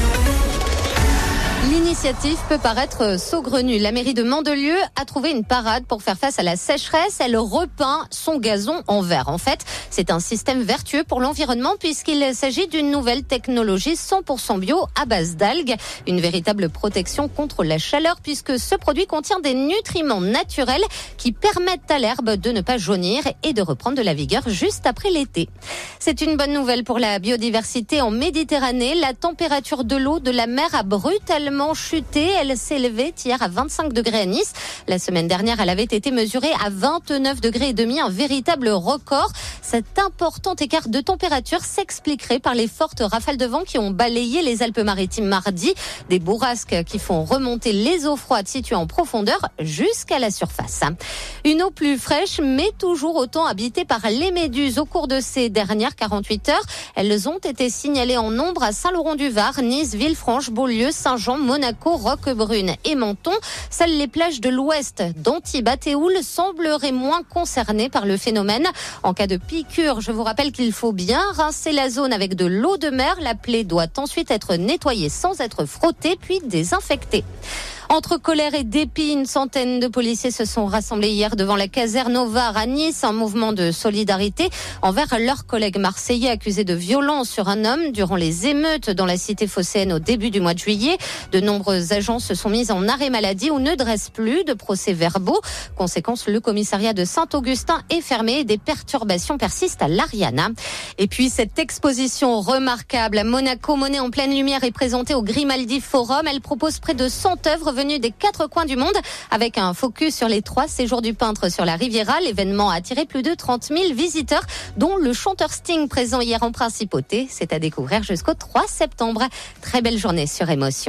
Thank you. L'initiative peut paraître saugrenue. La mairie de Mandelieu a trouvé une parade pour faire face à la sécheresse. Elle repeint son gazon en vert. En fait, c'est un système vertueux pour l'environnement puisqu'il s'agit d'une nouvelle technologie 100% bio à base d'algues. Une véritable protection contre la chaleur puisque ce produit contient des nutriments naturels qui permettent à l'herbe de ne pas jaunir et de reprendre de la vigueur juste après l'été. C'est une bonne nouvelle pour la biodiversité en Méditerranée. La température de l'eau de la mer a brutalement Elle s'élevait hier à 25 degrés à Nice. La semaine dernière, elle avait été mesurée à 29 degrés et demi, un véritable record. Cet important écart de température s'expliquerait par les fortes rafales de vent qui ont balayé les Alpes-Maritimes mardi. Des bourrasques qui font remonter les eaux froides situées en profondeur jusqu'à la surface. Une eau plus fraîche, mais toujours autant habitée par les méduses au cours de ces dernières 48 heures. Elles ont été signalées en nombre à Saint-Laurent-du-Var, Nice, Villefranche, Beaulieu, Saint-Jean, Monaco, Roquebrune et Menton. Seules les plages de l'ouest d'Antibes et sembleraient moins concernées par le phénomène. En cas de piqûre, je vous rappelle qu'il faut bien rincer la zone avec de l'eau de mer. La plaie doit ensuite être nettoyée sans être frottée puis désinfectée. Entre colère et dépit, une centaine de policiers se sont rassemblés hier devant la caserne Ovar à Nice, un mouvement de solidarité envers leurs collègues marseillais accusés de violence sur un homme durant les émeutes dans la cité phocéenne au début du mois de juillet. De nombreux agents se sont mis en arrêt maladie ou ne dressent plus de procès verbaux. Conséquence, le commissariat de Saint-Augustin est fermé et des perturbations persistent à l'Ariana. Et puis cette exposition remarquable à Monaco, monnaie en pleine lumière, est présentée au Grimaldi Forum. Elle propose près de 100 œuvres venus des quatre coins du monde avec un focus sur les trois séjours du peintre sur la Riviera. L'événement a attiré plus de 30 000 visiteurs, dont le chanteur Sting présent hier en principauté. C'est à découvrir jusqu'au 3 septembre. Très belle journée sur Émotion.